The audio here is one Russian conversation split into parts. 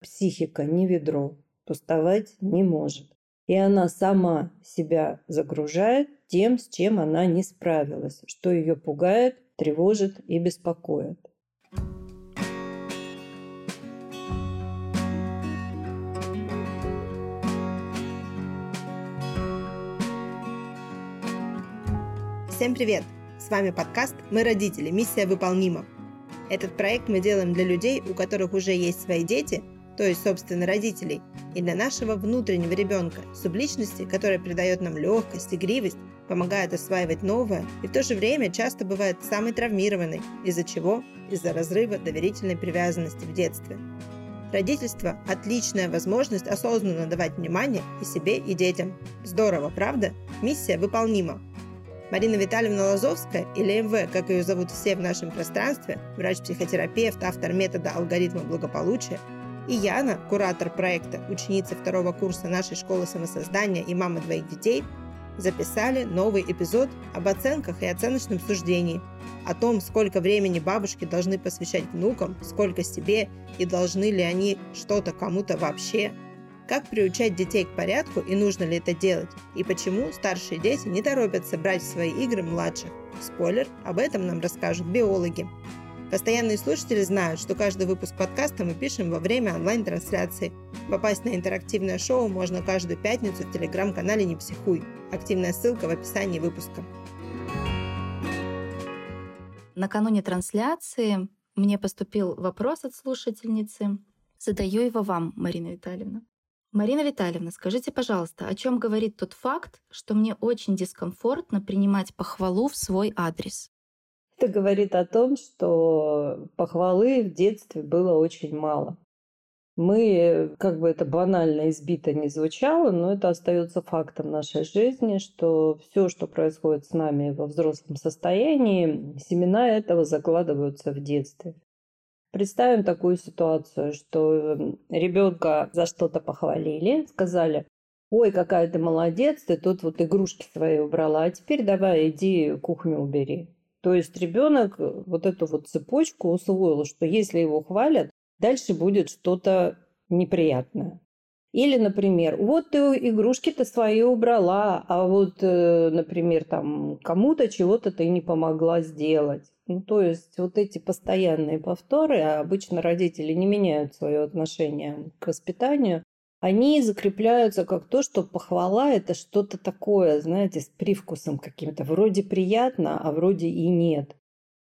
психика не ведро, пустовать не может. И она сама себя загружает тем, с чем она не справилась, что ее пугает, тревожит и беспокоит. Всем привет! С вами подкаст «Мы родители. Миссия выполнима». Этот проект мы делаем для людей, у которых уже есть свои дети, то есть, собственно, родителей, и для нашего внутреннего ребенка, субличности, которая придает нам легкость, игривость, помогает осваивать новое и в то же время часто бывает самой травмированной, из-за чего? Из-за разрыва доверительной привязанности в детстве. Родительство – отличная возможность осознанно давать внимание и себе, и детям. Здорово, правда? Миссия выполнима. Марина Витальевна Лазовская, или МВ, как ее зовут все в нашем пространстве, врач-психотерапевт, автор метода алгоритма благополучия, и Яна, куратор проекта, ученица второго курса нашей школы самосоздания и мама двоих детей, записали новый эпизод об оценках и оценочном суждении, о том, сколько времени бабушки должны посвящать внукам, сколько себе и должны ли они что-то кому-то вообще – как приучать детей к порядку и нужно ли это делать? И почему старшие дети не торопятся брать в свои игры младших? Спойлер, об этом нам расскажут биологи. Постоянные слушатели знают, что каждый выпуск подкаста мы пишем во время онлайн-трансляции. Попасть на интерактивное шоу можно каждую пятницу в телеграм-канале «Не психуй». Активная ссылка в описании выпуска. Накануне трансляции мне поступил вопрос от слушательницы. Задаю его вам, Марина Витальевна. Марина Витальевна, скажите, пожалуйста, о чем говорит тот факт, что мне очень дискомфортно принимать похвалу в свой адрес? Это говорит о том, что похвалы в детстве было очень мало. Мы, как бы это банально избито не звучало, но это остается фактом нашей жизни, что все, что происходит с нами во взрослом состоянии, семена этого закладываются в детстве. Представим такую ситуацию, что ребенка за что-то похвалили, сказали, ой, какая ты молодец, ты тут вот игрушки свои убрала, а теперь давай иди кухню убери. То есть ребенок э, вот эту вот цепочку усвоил, что если его хвалят, дальше будет что-то неприятное. Или, например, вот ты игрушки-то свои убрала, а вот, э, например, там кому-то чего-то ты не помогла сделать. Ну, то есть вот эти постоянные повторы, а обычно родители не меняют свое отношение к воспитанию, они закрепляются как то, что похвала – это что-то такое, знаете, с привкусом каким-то. Вроде приятно, а вроде и нет.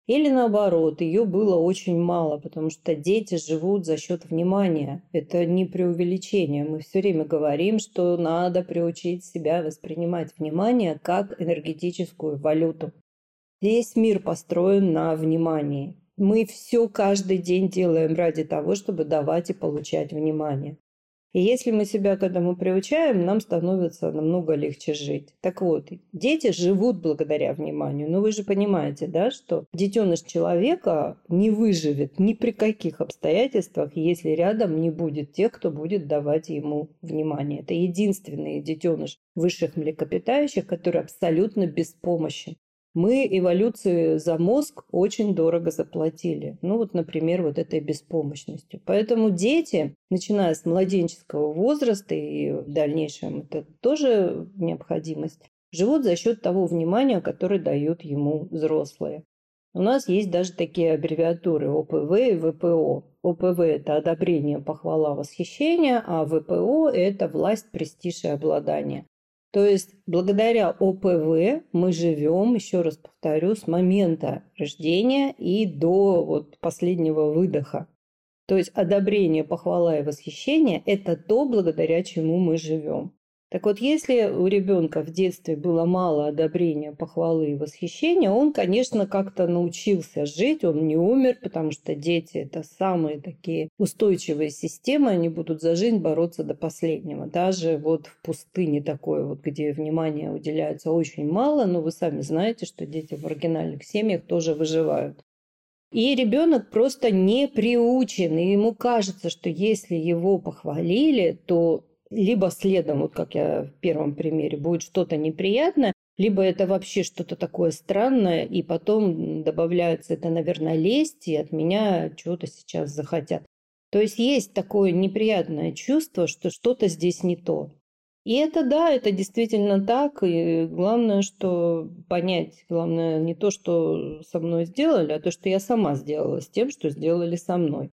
Или наоборот, ее было очень мало, потому что дети живут за счет внимания. Это не преувеличение. Мы все время говорим, что надо приучить себя воспринимать внимание как энергетическую валюту. Весь мир построен на внимании. Мы все каждый день делаем ради того, чтобы давать и получать внимание. И если мы себя к этому приучаем, нам становится намного легче жить. Так вот, дети живут благодаря вниманию. Но вы же понимаете, да, что детеныш человека не выживет ни при каких обстоятельствах, если рядом не будет тех, кто будет давать ему внимание. Это единственный детеныш высших млекопитающих, который абсолютно беспомощен мы эволюции за мозг очень дорого заплатили. Ну вот, например, вот этой беспомощностью. Поэтому дети, начиная с младенческого возраста и в дальнейшем это тоже необходимость, живут за счет того внимания, которое дают ему взрослые. У нас есть даже такие аббревиатуры ОПВ и ВПО. ОПВ – это одобрение, похвала, восхищение, а ВПО – это власть, престиж и обладание. То есть благодаря ОПВ мы живем, еще раз повторю, с момента рождения и до вот последнего выдоха. То есть одобрение, похвала и восхищение – это то, благодаря чему мы живем. Так вот, если у ребенка в детстве было мало одобрения, похвалы и восхищения, он, конечно, как-то научился жить, он не умер, потому что дети – это самые такие устойчивые системы, они будут за жизнь бороться до последнего. Даже вот в пустыне такой вот, где внимания уделяется очень мало, но вы сами знаете, что дети в оригинальных семьях тоже выживают. И ребенок просто не приучен, и ему кажется, что если его похвалили, то либо следом, вот как я в первом примере, будет что-то неприятное, либо это вообще что-то такое странное, и потом добавляется это, наверное, лесть, и от меня чего-то сейчас захотят. То есть есть такое неприятное чувство, что что-то здесь не то. И это да, это действительно так. И главное, что понять, главное не то, что со мной сделали, а то, что я сама сделала с тем, что сделали со мной.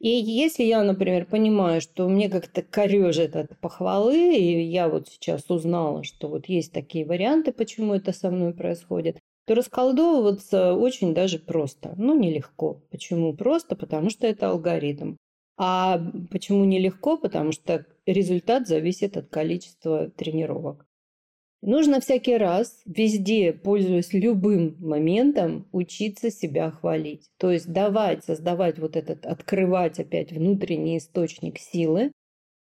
И если я, например, понимаю, что мне как-то корежит от похвалы, и я вот сейчас узнала, что вот есть такие варианты, почему это со мной происходит, то расколдовываться очень даже просто. Ну, нелегко. Почему просто? Потому что это алгоритм. А почему нелегко? Потому что результат зависит от количества тренировок. Нужно всякий раз, везде, пользуясь любым моментом, учиться себя хвалить. То есть давать, создавать вот этот, открывать опять внутренний источник силы,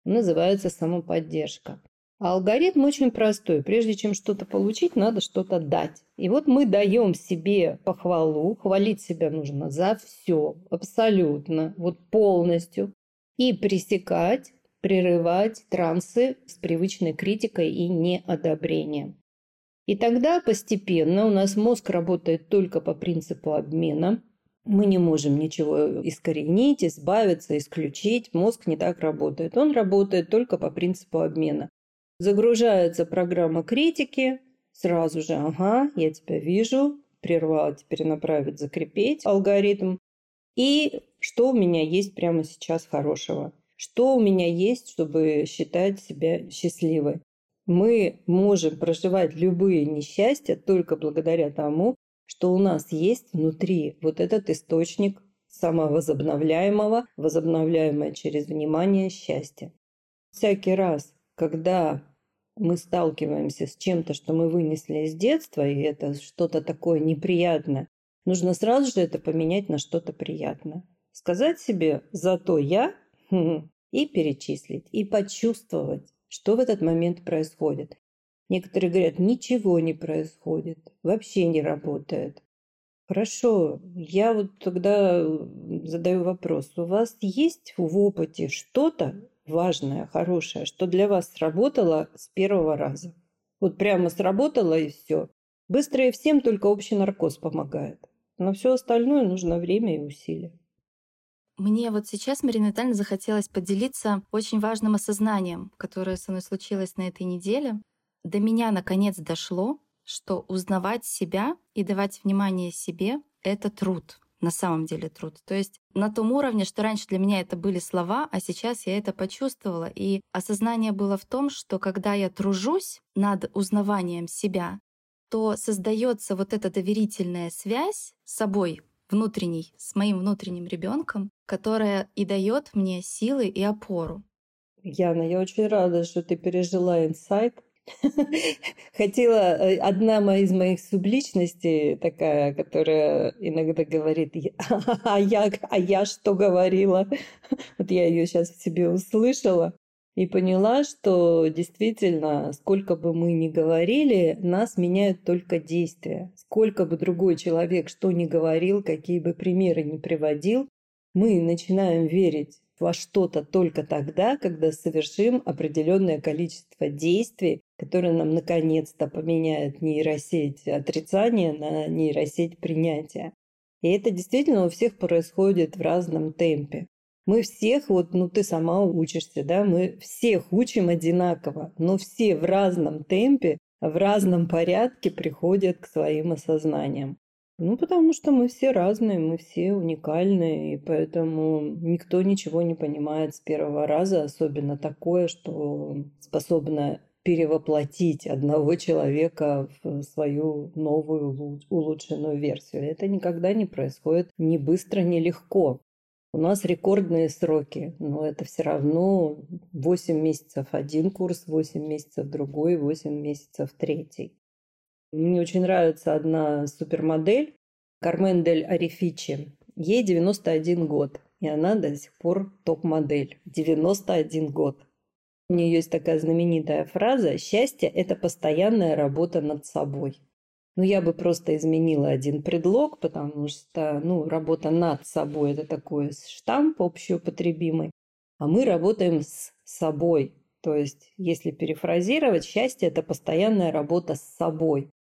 называется самоподдержка. А алгоритм очень простой. Прежде чем что-то получить, надо что-то дать. И вот мы даем себе похвалу. Хвалить себя нужно за все, абсолютно, вот полностью. И пресекать прерывать трансы с привычной критикой и неодобрением. И тогда постепенно у нас мозг работает только по принципу обмена. Мы не можем ничего искоренить, избавиться, исключить. Мозг не так работает. Он работает только по принципу обмена. Загружается программа критики, сразу же, ага, я тебя вижу, прервать, перенаправить, закрепить алгоритм. И что у меня есть прямо сейчас хорошего? Что у меня есть, чтобы считать себя счастливой? Мы можем проживать любые несчастья только благодаря тому, что у нас есть внутри вот этот источник самовозобновляемого, возобновляемое через внимание счастья. Всякий раз, когда мы сталкиваемся с чем-то, что мы вынесли из детства, и это что-то такое неприятное, нужно сразу же это поменять на что-то приятное. Сказать себе «зато я и перечислить, и почувствовать, что в этот момент происходит. Некоторые говорят, ничего не происходит, вообще не работает. Хорошо, я вот тогда задаю вопрос. У вас есть в опыте что-то важное, хорошее, что для вас сработало с первого раза? Вот прямо сработало и все. Быстро и всем только общий наркоз помогает. Но все остальное нужно время и усилия. Мне вот сейчас, Марина Витальевна, захотелось поделиться очень важным осознанием, которое со мной случилось на этой неделе. До меня наконец дошло, что узнавать себя и давать внимание себе — это труд, на самом деле труд. То есть на том уровне, что раньше для меня это были слова, а сейчас я это почувствовала. И осознание было в том, что когда я тружусь над узнаванием себя, то создается вот эта доверительная связь с собой, внутренней, с моим внутренним ребенком, которая и дает мне силы и опору. Яна, я очень рада, что ты пережила инсайт. Хотела э, одна из моих субличностей такая, которая иногда говорит, а я, а я что говорила? Вот я ее сейчас в себе услышала и поняла, что действительно, сколько бы мы ни говорили, нас меняют только действия. Сколько бы другой человек что ни говорил, какие бы примеры ни приводил, мы начинаем верить во что-то только тогда, когда совершим определенное количество действий, которые нам наконец-то поменяют нейросеть отрицания на нейросеть принятия. И это действительно у всех происходит в разном темпе. Мы всех, вот, ну ты сама учишься, да, мы всех учим одинаково, но все в разном темпе, в разном порядке приходят к своим осознаниям. Ну, потому что мы все разные, мы все уникальные, и поэтому никто ничего не понимает с первого раза, особенно такое, что способно перевоплотить одного человека в свою новую улучшенную версию. Это никогда не происходит ни быстро, ни легко. У нас рекордные сроки, но это все равно 8 месяцев один курс, 8 месяцев другой, 8 месяцев третий. Мне очень нравится одна супермодель, Кармен Дель Арифичи. Ей 91 год, и она до сих пор топ-модель. 91 год. У нее есть такая знаменитая фраза «Счастье – это постоянная работа над собой». Ну, я бы просто изменила один предлог, потому что, ну, работа над собой – это такой штамп общеупотребимый, а мы работаем с собой. То есть, если перефразировать, счастье – это постоянная работа с собой.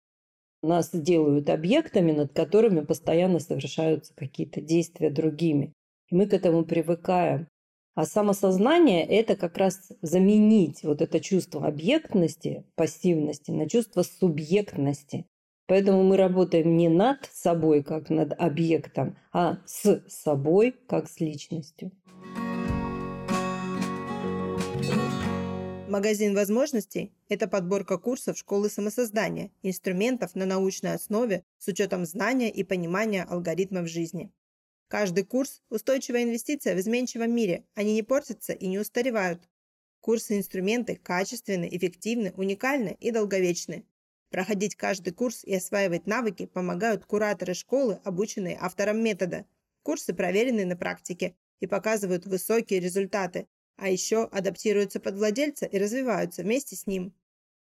Нас делают объектами, над которыми постоянно совершаются какие-то действия другими. И мы к этому привыкаем. А самосознание – это как раз заменить вот это чувство объектности, пассивности на чувство субъектности. Поэтому мы работаем не над собой, как над объектом, а с собой, как с личностью. Магазин возможностей – это подборка курсов школы самосоздания, инструментов на научной основе с учетом знания и понимания алгоритмов жизни. Каждый курс – устойчивая инвестиция в изменчивом мире. Они не портятся и не устаревают. Курсы и инструменты качественны, эффективны, уникальны и долговечны. Проходить каждый курс и осваивать навыки помогают кураторы школы, обученные автором метода. Курсы проверены на практике и показывают высокие результаты, а еще адаптируются под владельца и развиваются вместе с ним.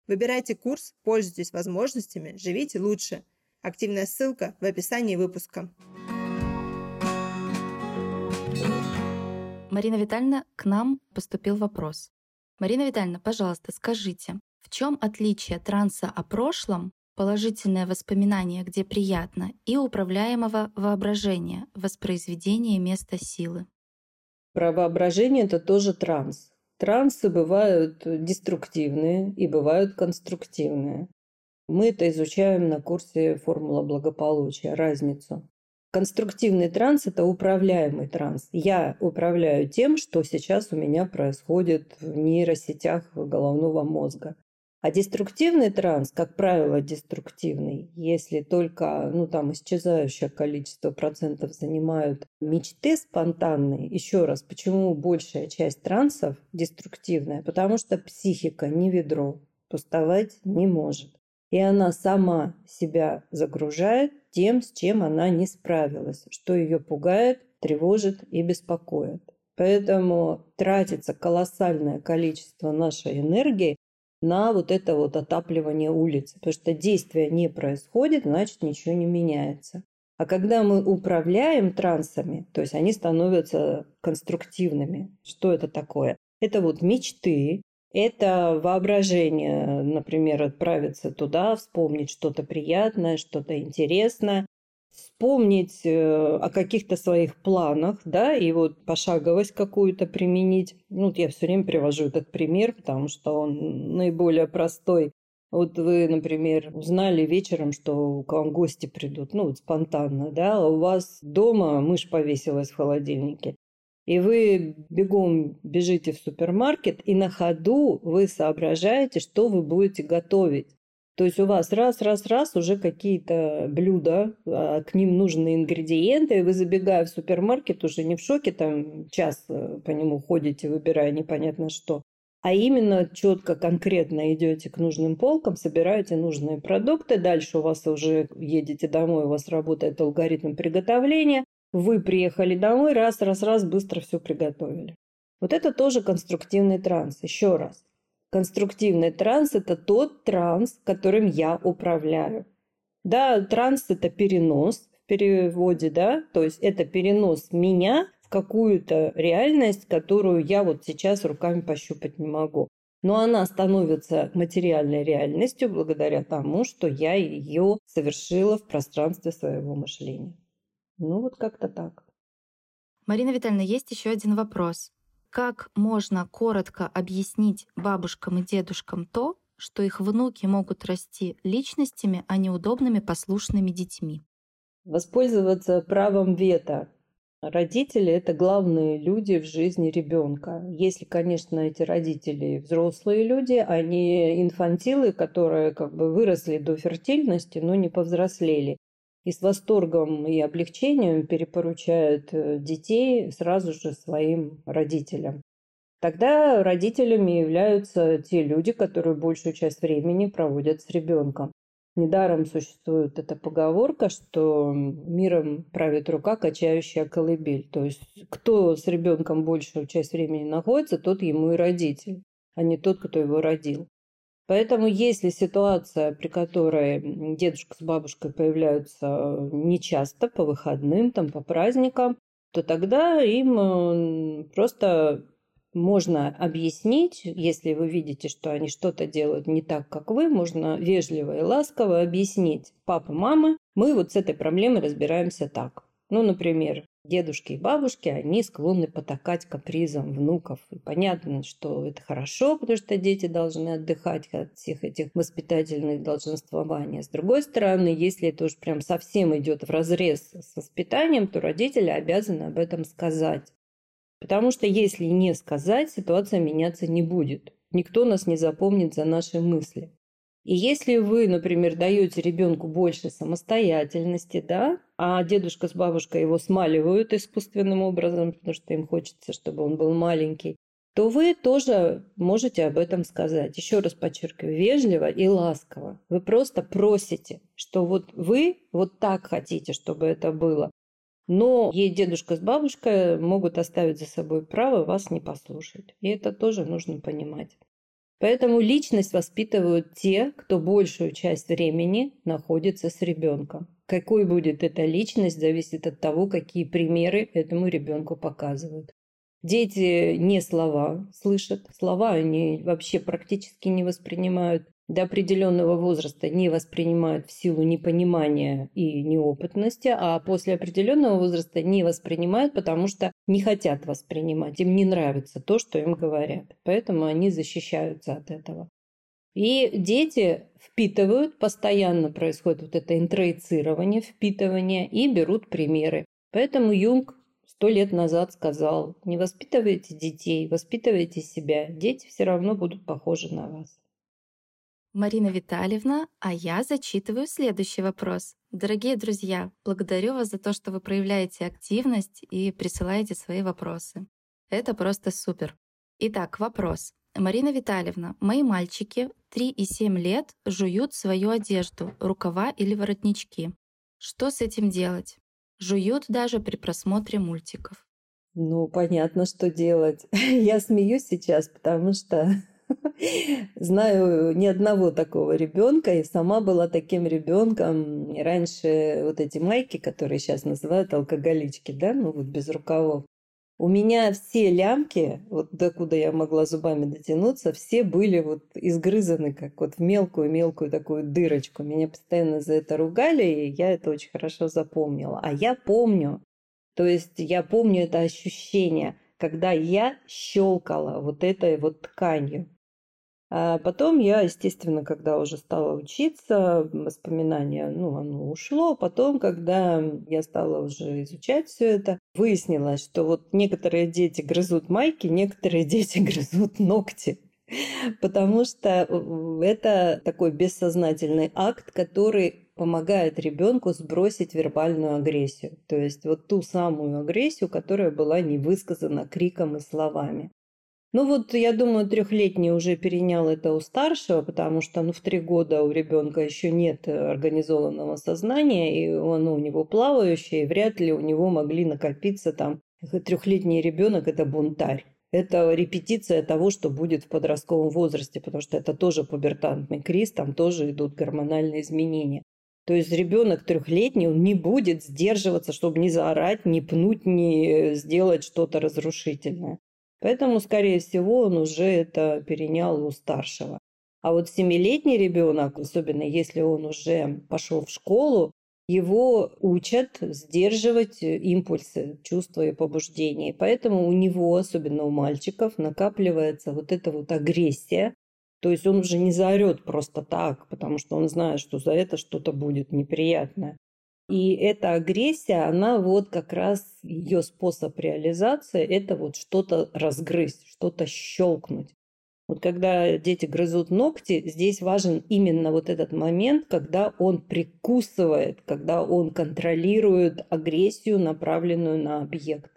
Выбирайте курс, пользуйтесь возможностями, живите лучше. Активная ссылка в описании выпуска. Марина Витальевна, к нам поступил вопрос. Марина Витальевна, пожалуйста, скажите, чем отличие транса о прошлом, положительное воспоминание, где приятно, и управляемого воображения, воспроизведение места силы? Про воображение это тоже транс. Трансы бывают деструктивные и бывают конструктивные. Мы это изучаем на курсе «Формула благополучия», разницу. Конструктивный транс – это управляемый транс. Я управляю тем, что сейчас у меня происходит в нейросетях головного мозга. А деструктивный транс, как правило, деструктивный, если только ну, там исчезающее количество процентов занимают мечты спонтанные. Еще раз, почему большая часть трансов деструктивная? Потому что психика не ведро, пустовать не может. И она сама себя загружает тем, с чем она не справилась, что ее пугает, тревожит и беспокоит. Поэтому тратится колоссальное количество нашей энергии на вот это вот отапливание улицы. Потому что действия не происходит, значит ничего не меняется. А когда мы управляем трансами, то есть они становятся конструктивными. Что это такое? Это вот мечты, это воображение, например, отправиться туда, вспомнить что-то приятное, что-то интересное, вспомнить э, о каких-то своих планах, да, и вот пошаговость какую-то применить. Ну, вот я все время привожу этот пример, потому что он наиболее простой. Вот вы, например, узнали вечером, что к вам гости придут, ну, вот спонтанно, да, а у вас дома мышь повесилась в холодильнике. И вы бегом бежите в супермаркет, и на ходу вы соображаете, что вы будете готовить. То есть у вас раз, раз, раз уже какие-то блюда, а к ним нужны ингредиенты, вы, забегая в супермаркет, уже не в шоке, там час э, по нему ходите, выбирая непонятно что, а именно четко, конкретно идете к нужным полкам, собираете нужные продукты, дальше у вас уже едете домой, у вас работает алгоритм приготовления, вы приехали домой, раз, раз, раз, быстро все приготовили. Вот это тоже конструктивный транс. Еще раз. Конструктивный транс – это тот транс, которым я управляю. Да, транс – это перенос в переводе, да, то есть это перенос меня в какую-то реальность, которую я вот сейчас руками пощупать не могу. Но она становится материальной реальностью благодаря тому, что я ее совершила в пространстве своего мышления. Ну вот как-то так. Марина Витальевна, есть еще один вопрос. Как можно коротко объяснить бабушкам и дедушкам то, что их внуки могут расти личностями, а не удобными послушными детьми? Воспользоваться правом вето. Родители – это главные люди в жизни ребенка. Если, конечно, эти родители взрослые люди, а не инфантилы, которые как бы выросли до фертильности, но не повзрослели и с восторгом и облегчением перепоручают э, детей сразу же своим родителям. Тогда родителями являются те люди, которые большую часть времени проводят с ребенком. Недаром существует эта поговорка, что миром правит рука, качающая колыбель. То есть кто с ребенком большую часть времени находится, тот ему и родитель, а не тот, кто его родил. Поэтому если ситуация, при которой дедушка с бабушкой появляются э, нечасто по выходным, там, по праздникам, то тогда им э, просто можно объяснить, если вы видите, что они что-то делают не так, как вы, можно вежливо и ласково объяснить. Папа, мама, мы вот с этой проблемой разбираемся так. Ну, например, Дедушки и бабушки, они склонны потакать капризам внуков. И понятно, что это хорошо, потому что дети должны отдыхать от всех этих воспитательных долженствований. С другой стороны, если это уж прям совсем идет в разрез с воспитанием, то родители обязаны об этом сказать. Потому что если не сказать, ситуация меняться не будет. Никто нас не запомнит за наши мысли. И если вы, например, даете ребенку больше самостоятельности, да, а дедушка с бабушкой его смаливают искусственным образом, потому что им хочется, чтобы он был маленький, то вы тоже можете об этом сказать. Еще раз подчеркиваю, вежливо и ласково. Вы просто просите, что вот вы вот так хотите, чтобы это было. Но ей дедушка с бабушкой могут оставить за собой право вас не послушать. И это тоже нужно понимать. Поэтому личность воспитывают те, кто большую часть времени находится с ребенком. Какой будет эта личность, зависит от того, какие примеры этому ребенку показывают. Дети не слова слышат, слова они вообще практически не воспринимают до определенного возраста не воспринимают в силу непонимания и неопытности, а после определенного возраста не воспринимают, потому что не хотят воспринимать, им не нравится то, что им говорят. Поэтому они защищаются от этого. И дети впитывают, постоянно происходит вот это интроицирование, впитывание и берут примеры. Поэтому Юнг сто лет назад сказал, не воспитывайте детей, воспитывайте себя, дети все равно будут похожи на вас. Марина Витальевна, а я зачитываю следующий вопрос. Дорогие друзья, благодарю вас за то, что вы проявляете активность и присылаете свои вопросы. Это просто супер. Итак, вопрос. Марина Витальевна, мои мальчики 3 и 7 лет жуют свою одежду, рукава или воротнички. Что с этим делать? Жуют даже при просмотре мультиков. Ну, понятно, что делать. Я смеюсь сейчас, потому что Знаю ни одного такого ребенка, и сама была таким ребенком. Раньше вот эти майки, которые сейчас называют алкоголички, да, ну вот без рукавов. У меня все лямки, вот докуда я могла зубами дотянуться, все были вот изгрызаны, как вот в мелкую-мелкую такую дырочку. Меня постоянно за это ругали, и я это очень хорошо запомнила. А я помню, то есть я помню это ощущение, когда я щелкала вот этой вот тканью. А потом я, естественно, когда уже стала учиться, воспоминания, ну, оно ушло. Потом, когда я стала уже изучать все это, выяснилось, что вот некоторые дети грызут майки, некоторые дети грызут ногти. Потому что это такой бессознательный акт, который помогает ребенку сбросить вербальную агрессию. То есть вот ту самую агрессию, которая была не высказана криком и словами. Ну вот, я думаю, трехлетний уже перенял это у старшего, потому что ну, в три года у ребенка еще нет организованного сознания, и он у него плавающий, и вряд ли у него могли накопиться там. Трехлетний ребенок – это бунтарь. Это репетиция того, что будет в подростковом возрасте, потому что это тоже пубертантный криз, там тоже идут гормональные изменения. То есть ребенок трехлетний, он не будет сдерживаться, чтобы не заорать, не пнуть, не сделать что-то разрушительное. Поэтому, скорее всего, он уже это перенял у старшего. А вот семилетний ребенок, особенно если он уже пошел в школу, его учат сдерживать импульсы, чувства и побуждения. Поэтому у него, особенно у мальчиков, накапливается вот эта вот агрессия. То есть он уже не заорет просто так, потому что он знает, что за это что-то будет неприятное. И эта агрессия, она вот как раз ее способ реализации, это вот что-то разгрызть, что-то щелкнуть. Вот когда дети грызут ногти, здесь важен именно вот этот момент, когда он прикусывает, когда он контролирует агрессию, направленную на объект.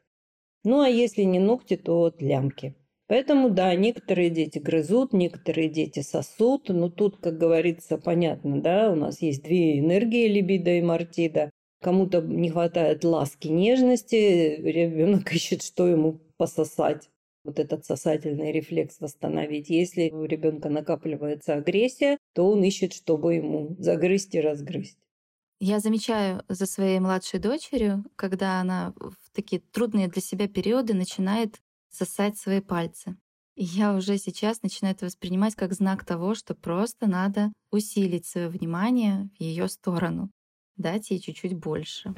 Ну а если не ногти, то лямки. Поэтому, да, некоторые дети грызут, некоторые дети сосут. Но тут, как говорится, понятно, да, у нас есть две энергии, либидо и мартида. Кому-то не хватает ласки, нежности, ребенок ищет, что ему пососать вот этот сосательный рефлекс восстановить. Если у ребенка накапливается агрессия, то он ищет, чтобы ему загрызть и разгрызть. Я замечаю за своей младшей дочерью, когда она в такие трудные для себя периоды начинает сосать свои пальцы. И я уже сейчас начинаю это воспринимать как знак того, что просто надо усилить свое внимание в ее сторону, дать ей чуть-чуть больше.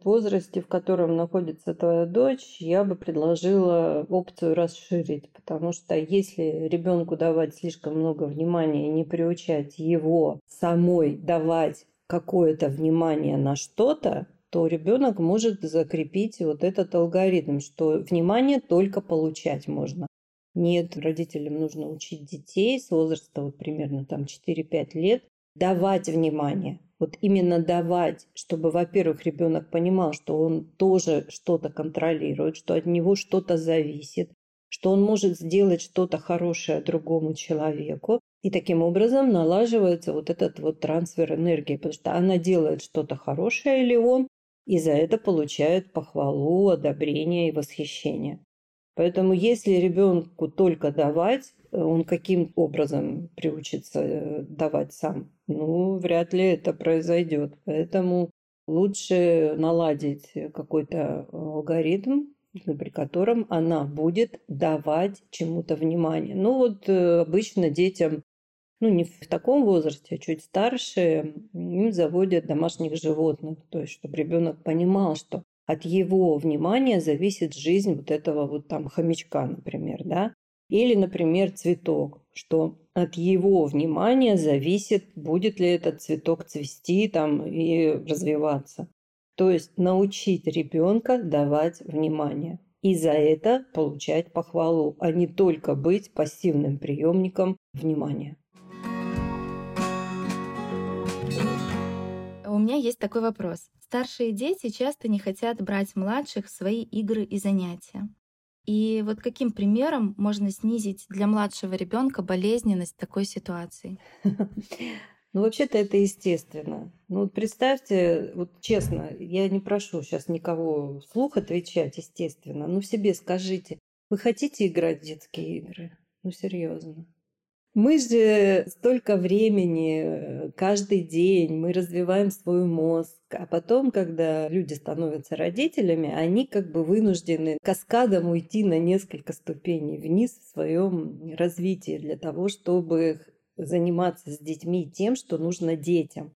В возрасте, в котором находится твоя дочь, я бы предложила опцию расширить, потому что если ребенку давать слишком много внимания и не приучать его самой давать какое-то внимание на что-то, то ребенок может закрепить вот этот алгоритм, что внимание только получать можно. Нет, родителям нужно учить детей с возраста вот примерно там 4-5 лет давать внимание. Вот именно давать, чтобы, во-первых, ребенок понимал, что он тоже что-то контролирует, что от него что-то зависит, что он может сделать что-то хорошее другому человеку. И таким образом налаживается вот этот вот трансфер энергии, потому что она делает что-то хорошее или он, и за это получает похвалу, одобрение и восхищение. Поэтому если ребенку только давать, он каким образом приучится э, давать сам? Ну, вряд ли это произойдет. Поэтому лучше наладить какой-то алгоритм, при котором она будет давать чему-то внимание. Ну вот э, обычно детям, ну не в таком возрасте, а чуть старше, им заводят домашних животных. То есть, чтобы ребенок понимал, что от его внимания зависит жизнь вот этого вот там хомячка, например, да. Или, например, цветок, что от его внимания зависит, будет ли этот цветок цвести там и развиваться. То есть научить ребенка давать внимание и за это получать похвалу, а не только быть пассивным приемником внимания. У меня есть такой вопрос. Старшие дети часто не хотят брать младших в свои игры и занятия. И вот каким примером можно снизить для младшего ребенка болезненность такой ситуации? Ну, вообще-то это естественно. Ну, вот представьте, вот честно, я не прошу сейчас никого вслух отвечать, естественно. Ну, себе скажите, вы хотите играть в детские игры? Ну, серьезно. Мы же столько времени, э, каждый день, мы развиваем свой мозг, а потом, когда люди становятся родителями, они как бы вынуждены каскадом уйти на несколько ступеней вниз в своем развитии для того, чтобы заниматься с детьми тем, что нужно детям.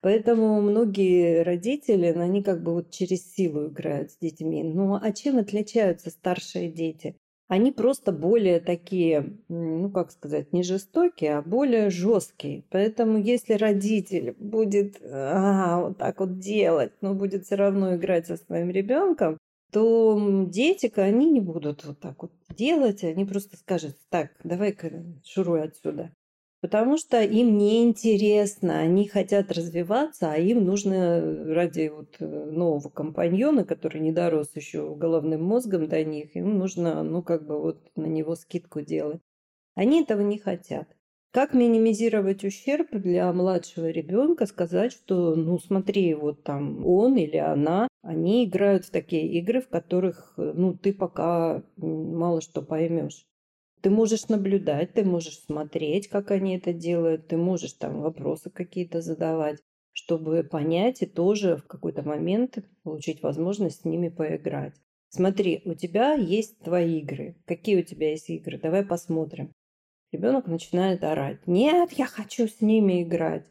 Поэтому многие родители, они как бы вот через силу играют с детьми. Ну а чем отличаются старшие дети? Они просто более такие, ну как сказать, не жестокие, а более жесткие. Поэтому если родитель будет а, вот так вот делать, но будет все равно играть со своим ребенком, то дети, они не будут вот так вот делать, они просто скажут, так, давай-ка шуруй отсюда. Потому что им неинтересно, они хотят развиваться, а им нужно ради вот э, нового компаньона, который не дорос еще головным мозгом до них, им нужно, ну, как бы вот на него скидку делать. Они этого не хотят. Как минимизировать ущерб для младшего ребенка? Сказать, что, ну, смотри, вот там он или она, они играют в такие игры, в которых, э, ну, ты пока мало что поймешь. Ты можешь наблюдать, ты можешь смотреть, как они это делают, ты можешь там вопросы какие-то задавать, чтобы понять и тоже в какой-то момент получить возможность с ними поиграть. Смотри, у тебя есть твои игры. Какие у тебя есть игры? Давай посмотрим. Ребенок начинает орать. Нет, я хочу с ними играть.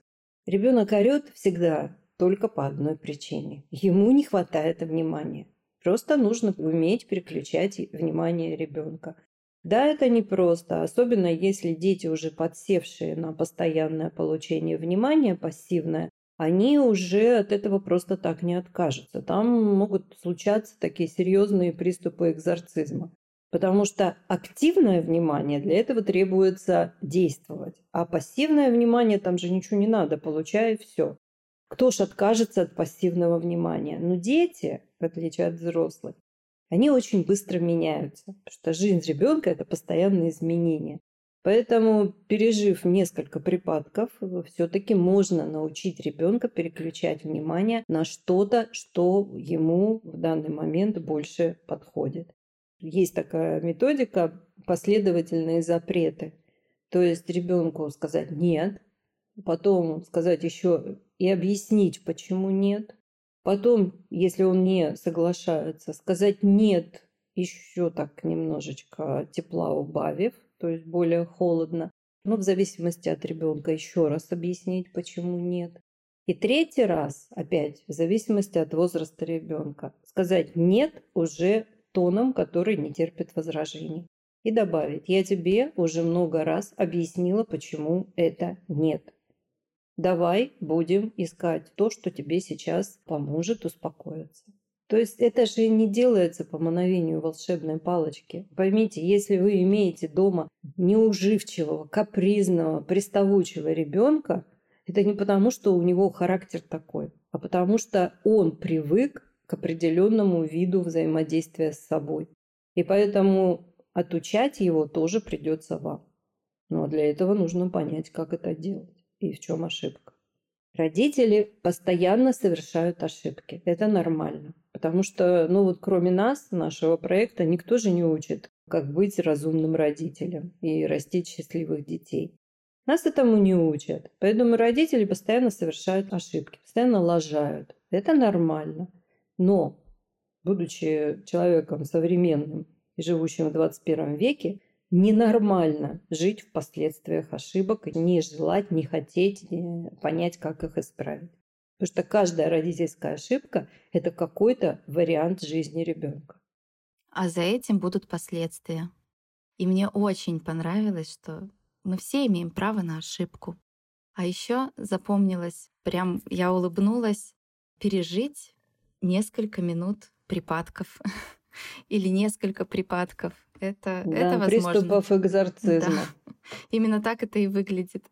Ребенок орет всегда только по одной причине. Ему не хватает внимания. Просто нужно уметь переключать внимание ребенка. Да, это непросто, особенно если дети уже подсевшие на постоянное получение внимания, пассивное, они уже от этого просто так не откажутся. Там могут случаться такие серьезные приступы экзорцизма. Потому что активное внимание для этого требуется действовать. А пассивное внимание, там же ничего не надо, получай все. Кто ж откажется от пассивного внимания? Ну, дети, в отличие от взрослых, они очень быстро меняются, потому что жизнь ребенка – это постоянные изменения. Поэтому, пережив несколько припадков, все-таки можно научить ребенка переключать внимание на что-то, что ему в данный момент больше подходит. Есть такая методика последовательные запреты. То есть ребенку сказать нет, потом сказать еще и объяснить, почему нет, Потом, если он не соглашается, сказать «нет», еще так немножечко тепла убавив, то есть более холодно. Но в зависимости от ребенка еще раз объяснить, почему нет. И третий раз, опять, в зависимости от возраста ребенка, сказать «нет» уже тоном, который не терпит возражений. И добавить «я тебе уже много раз объяснила, почему это нет». Давай будем искать то, что тебе сейчас поможет успокоиться. То есть это же не делается по мановению волшебной палочки. Поймите, если вы имеете дома неуживчивого, капризного, приставучего ребенка, это не потому, что у него характер такой, а потому что он привык к определенному виду взаимодействия с собой. И поэтому отучать его тоже придется вам. Но для этого нужно понять, как это делать и в чем ошибка. Родители постоянно совершают ошибки. Это нормально. Потому что, ну вот кроме нас, нашего проекта, никто же не учит, как быть разумным родителем и растить счастливых детей. Нас этому не учат. Поэтому родители постоянно совершают ошибки, постоянно лажают. Это нормально. Но, будучи человеком современным и живущим в 21 веке, ненормально жить в последствиях ошибок, не желать, не хотеть не понять, как их исправить. Потому что каждая родительская ошибка – это какой-то вариант жизни ребенка. А за этим будут последствия. И мне очень понравилось, что мы все имеем право на ошибку. А еще запомнилось, прям я улыбнулась, пережить несколько минут припадков или несколько припадков. Это, да, это возможно. приступов экзорцизма. Да. Именно так это и выглядит.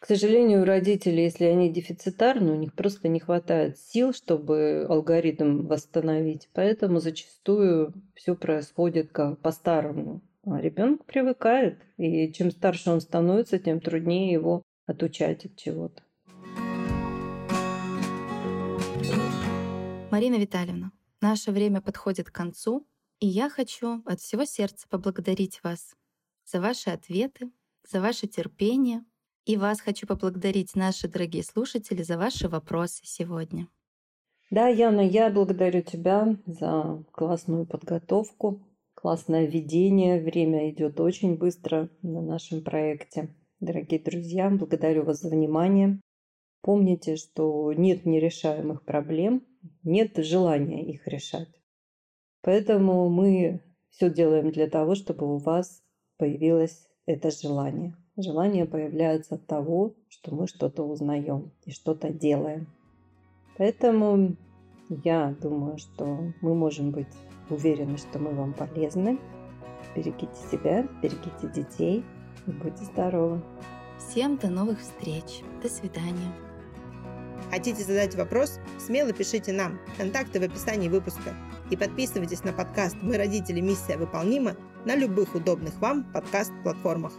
К сожалению, родители, если они дефицитарны, у них просто не хватает сил, чтобы алгоритм восстановить. Поэтому зачастую все происходит как по-старому. А ребенок привыкает, и чем старше он становится, тем труднее его отучать от чего-то. Марина Витальевна, наше время подходит к концу, и я хочу от всего сердца поблагодарить вас за ваши ответы, за ваше терпение. И вас хочу поблагодарить, наши дорогие слушатели, за ваши вопросы сегодня. Да, Яна, я благодарю тебя за классную подготовку классное ведение. Время идет очень быстро на нашем проекте. Дорогие друзья, благодарю вас за внимание. Помните, что нет нерешаемых проблем, нет желания их решать. Поэтому мы все делаем для того, чтобы у вас появилось это желание. Желание появляется от того, что мы что-то узнаем и что-то делаем. Поэтому я думаю, что мы можем быть уверены, что мы вам полезны. Берегите себя, берегите детей и будьте здоровы. Всем до новых встреч. До свидания. Хотите задать вопрос? Смело пишите нам. Контакты в описании выпуска. И подписывайтесь на подкаст «Мы родители. Миссия выполнима» на любых удобных вам подкаст-платформах.